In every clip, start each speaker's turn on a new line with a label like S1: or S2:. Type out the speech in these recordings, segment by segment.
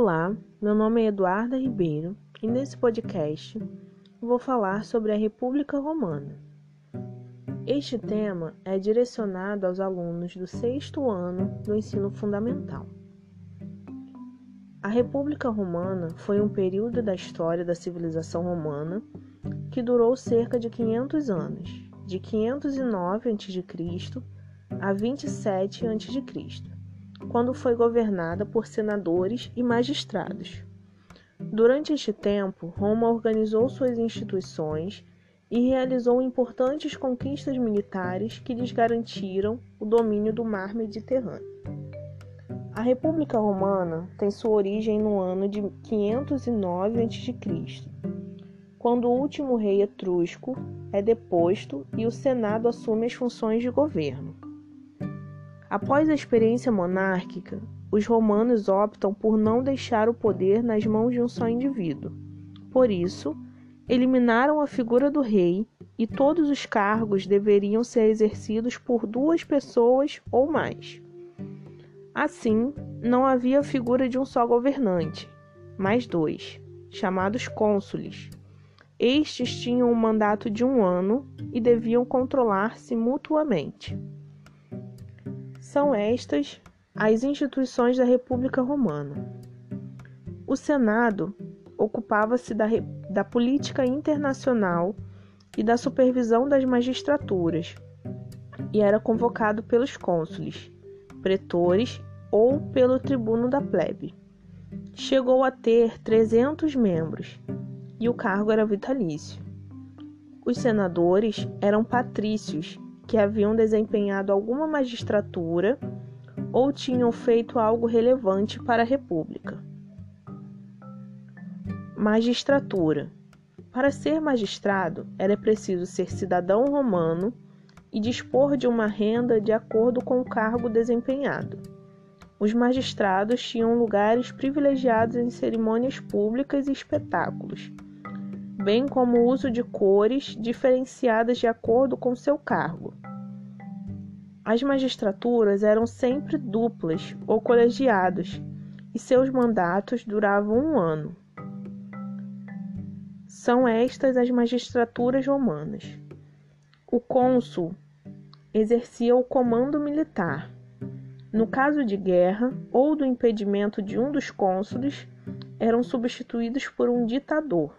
S1: Olá, meu nome é Eduarda Ribeiro e nesse podcast vou falar sobre a República Romana. Este tema é direcionado aos alunos do sexto ano do ensino fundamental. A República Romana foi um período da história da civilização romana que durou cerca de 500 anos, de 509 a.C. a 27 a.C quando foi governada por senadores e magistrados. Durante este tempo, Roma organizou suas instituições e realizou importantes conquistas militares que lhes garantiram o domínio do mar Mediterrâneo. A República Romana tem sua origem no ano de 509 a.C., quando o último rei etrusco é deposto e o Senado assume as funções de governo. Após a experiência monárquica, os romanos optam por não deixar o poder nas mãos de um só indivíduo. Por isso, eliminaram a figura do rei e todos os cargos deveriam ser exercidos por duas pessoas ou mais. Assim, não havia figura de um só governante, mas dois, chamados cônsules. Estes tinham um mandato de um ano e deviam controlar-se mutuamente. São estas as instituições da República Romana. O Senado ocupava-se da, da política internacional e da supervisão das magistraturas e era convocado pelos cônsules, pretores ou pelo tribuno da plebe. Chegou a ter 300 membros e o cargo era vitalício. Os senadores eram patrícios que haviam desempenhado alguma magistratura ou tinham feito algo relevante para a República. Magistratura. Para ser magistrado, era preciso ser cidadão romano e dispor de uma renda de acordo com o cargo desempenhado. Os magistrados tinham lugares privilegiados em cerimônias públicas e espetáculos bem como o uso de cores diferenciadas de acordo com seu cargo. As magistraturas eram sempre duplas ou colegiados e seus mandatos duravam um ano. São estas as magistraturas romanas. O cônsul exercia o comando militar. No caso de guerra ou do impedimento de um dos cônsules, eram substituídos por um ditador.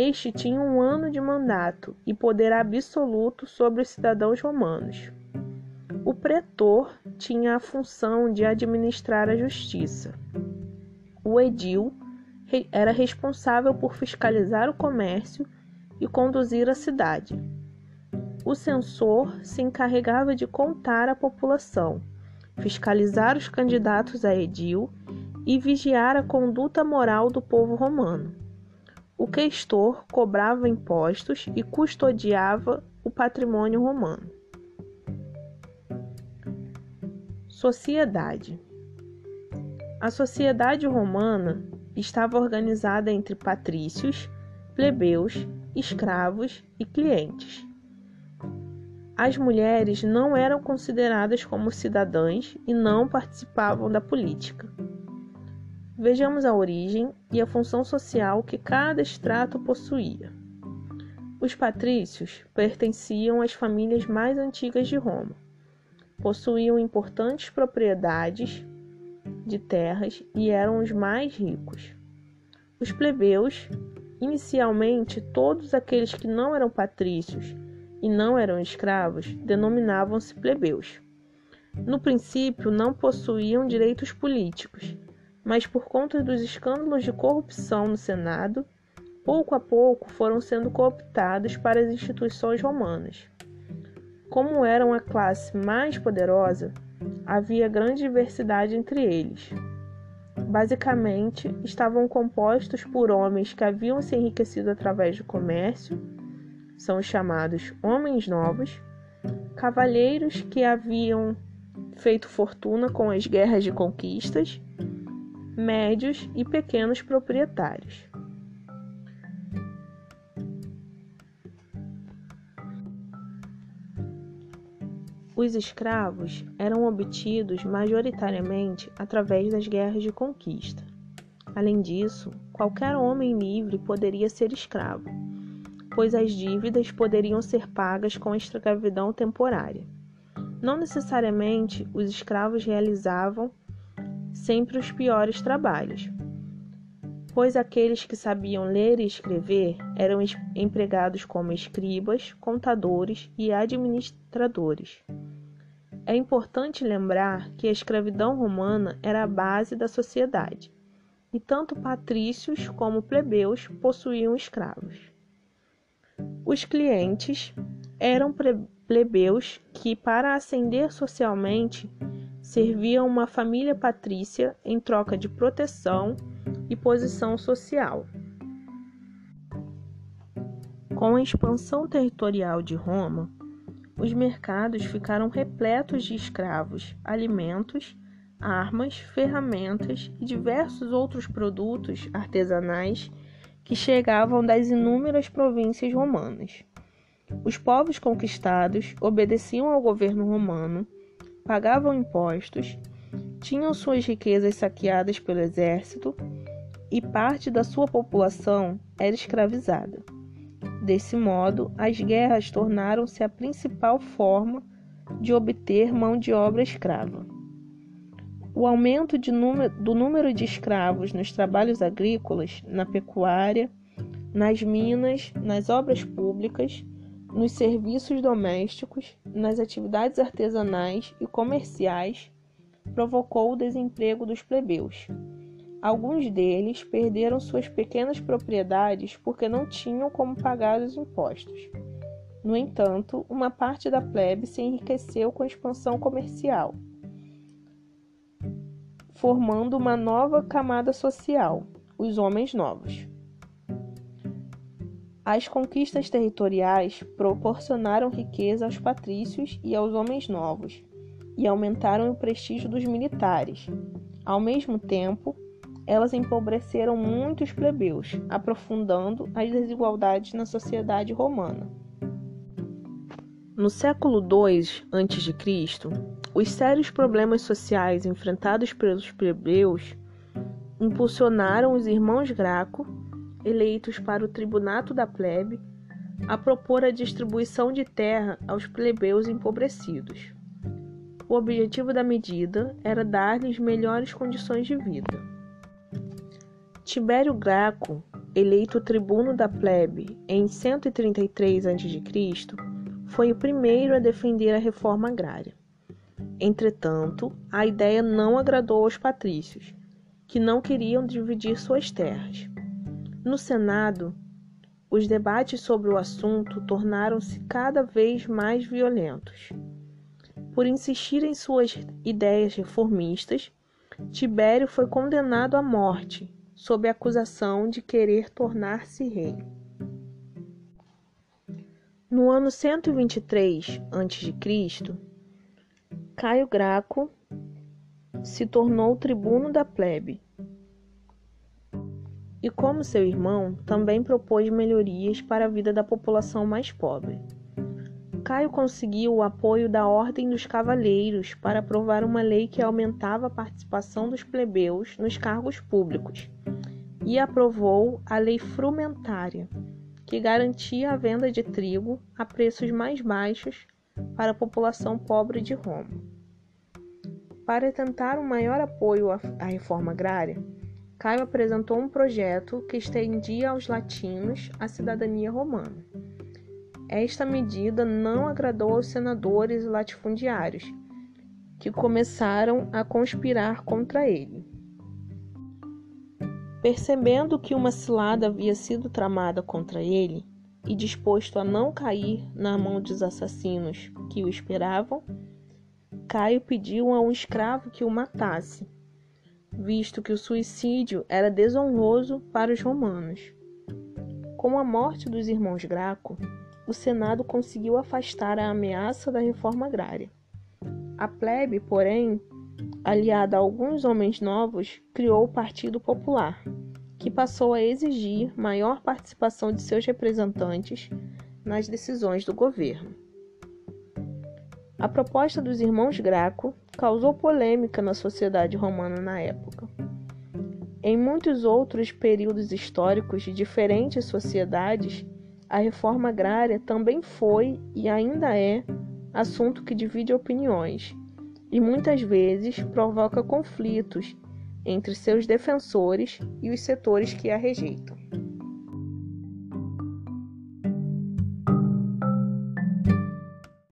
S1: Este tinha um ano de mandato e poder absoluto sobre os cidadãos romanos. O pretor tinha a função de administrar a justiça. O edil era responsável por fiscalizar o comércio e conduzir a cidade. O censor se encarregava de contar a população, fiscalizar os candidatos a edil e vigiar a conduta moral do povo romano. O questor cobrava impostos e custodiava o patrimônio romano. Sociedade A sociedade romana estava organizada entre patrícios, plebeus, escravos e clientes. As mulheres não eram consideradas como cidadãs e não participavam da política. Vejamos a origem e a função social que cada estrato possuía. Os patrícios pertenciam às famílias mais antigas de Roma. Possuíam importantes propriedades de terras e eram os mais ricos. Os plebeus, inicialmente todos aqueles que não eram patrícios e não eram escravos, denominavam-se plebeus. No princípio, não possuíam direitos políticos mas por conta dos escândalos de corrupção no Senado, pouco a pouco foram sendo cooptados para as instituições romanas. Como eram a classe mais poderosa, havia grande diversidade entre eles. Basicamente, estavam compostos por homens que haviam se enriquecido através do comércio, são os chamados homens novos, cavalheiros que haviam feito fortuna com as guerras de conquistas médios e pequenos proprietários. Os escravos eram obtidos majoritariamente através das guerras de conquista. Além disso, qualquer homem livre poderia ser escravo, pois as dívidas poderiam ser pagas com a escravidão temporária. Não necessariamente os escravos realizavam sempre os piores trabalhos, pois aqueles que sabiam ler e escrever eram empregados como escribas, contadores e administradores. É importante lembrar que a escravidão romana era a base da sociedade, e tanto patrícios como plebeus possuíam escravos. Os clientes eram plebeus que, para ascender socialmente, serviam uma família patrícia em troca de proteção e posição social. Com a expansão territorial de Roma, os mercados ficaram repletos de escravos, alimentos, armas, ferramentas e diversos outros produtos artesanais que chegavam das inúmeras províncias romanas. Os povos conquistados obedeciam ao governo romano, pagavam impostos, tinham suas riquezas saqueadas pelo exército e parte da sua população era escravizada. Desse modo, as guerras tornaram-se a principal forma de obter mão de obra escrava. O aumento número, do número de escravos nos trabalhos agrícolas, na pecuária, nas minas, nas obras públicas, nos serviços domésticos, nas atividades artesanais e comerciais, provocou o desemprego dos plebeus. Alguns deles perderam suas pequenas propriedades porque não tinham como pagar os impostos. No entanto, uma parte da plebe se enriqueceu com a expansão comercial formando uma nova camada social, os homens novos. As conquistas territoriais proporcionaram riqueza aos patrícios e aos homens novos e aumentaram o prestígio dos militares. Ao mesmo tempo, elas empobreceram muitos plebeus, aprofundando as desigualdades na sociedade romana. No século II a.C., os sérios problemas sociais enfrentados pelos plebeus impulsionaram os irmãos Graco, eleitos para o tribunato da plebe, a propor a distribuição de terra aos plebeus empobrecidos. O objetivo da medida era dar-lhes melhores condições de vida. Tibério Graco, eleito tribuno da plebe em 133 a.C., foi o primeiro a defender a reforma agrária. Entretanto, a ideia não agradou aos patrícios, que não queriam dividir suas terras. No Senado, os debates sobre o assunto tornaram-se cada vez mais violentos. Por insistir em suas ideias reformistas, Tibério foi condenado à morte sob a acusação de querer tornar-se rei. No ano 123 a.C., Caio Graco se tornou tribuno da plebe. E como seu irmão, também propôs melhorias para a vida da população mais pobre. Caio conseguiu o apoio da Ordem dos Cavaleiros para aprovar uma lei que aumentava a participação dos plebeus nos cargos públicos e aprovou a Lei Frumentária, que garantia a venda de trigo a preços mais baixos para a população pobre de Roma. Para tentar um maior apoio à reforma agrária, Caio apresentou um projeto que estendia aos latinos a cidadania romana. Esta medida não agradou aos senadores e latifundiários, que começaram a conspirar contra ele. Percebendo que uma cilada havia sido tramada contra ele e disposto a não cair na mão dos assassinos que o esperavam, Caio pediu a um escravo que o matasse, visto que o suicídio era desonroso para os romanos. Com a morte dos irmãos Graco, o Senado conseguiu afastar a ameaça da reforma agrária. A plebe, porém, aliada a alguns homens novos, criou o Partido Popular, que passou a exigir maior participação de seus representantes nas decisões do governo. A proposta dos irmãos Graco causou polêmica na sociedade romana na época. Em muitos outros períodos históricos de diferentes sociedades, a reforma agrária também foi e ainda é assunto que divide opiniões e muitas vezes provoca conflitos entre seus defensores e os setores que a rejeitam.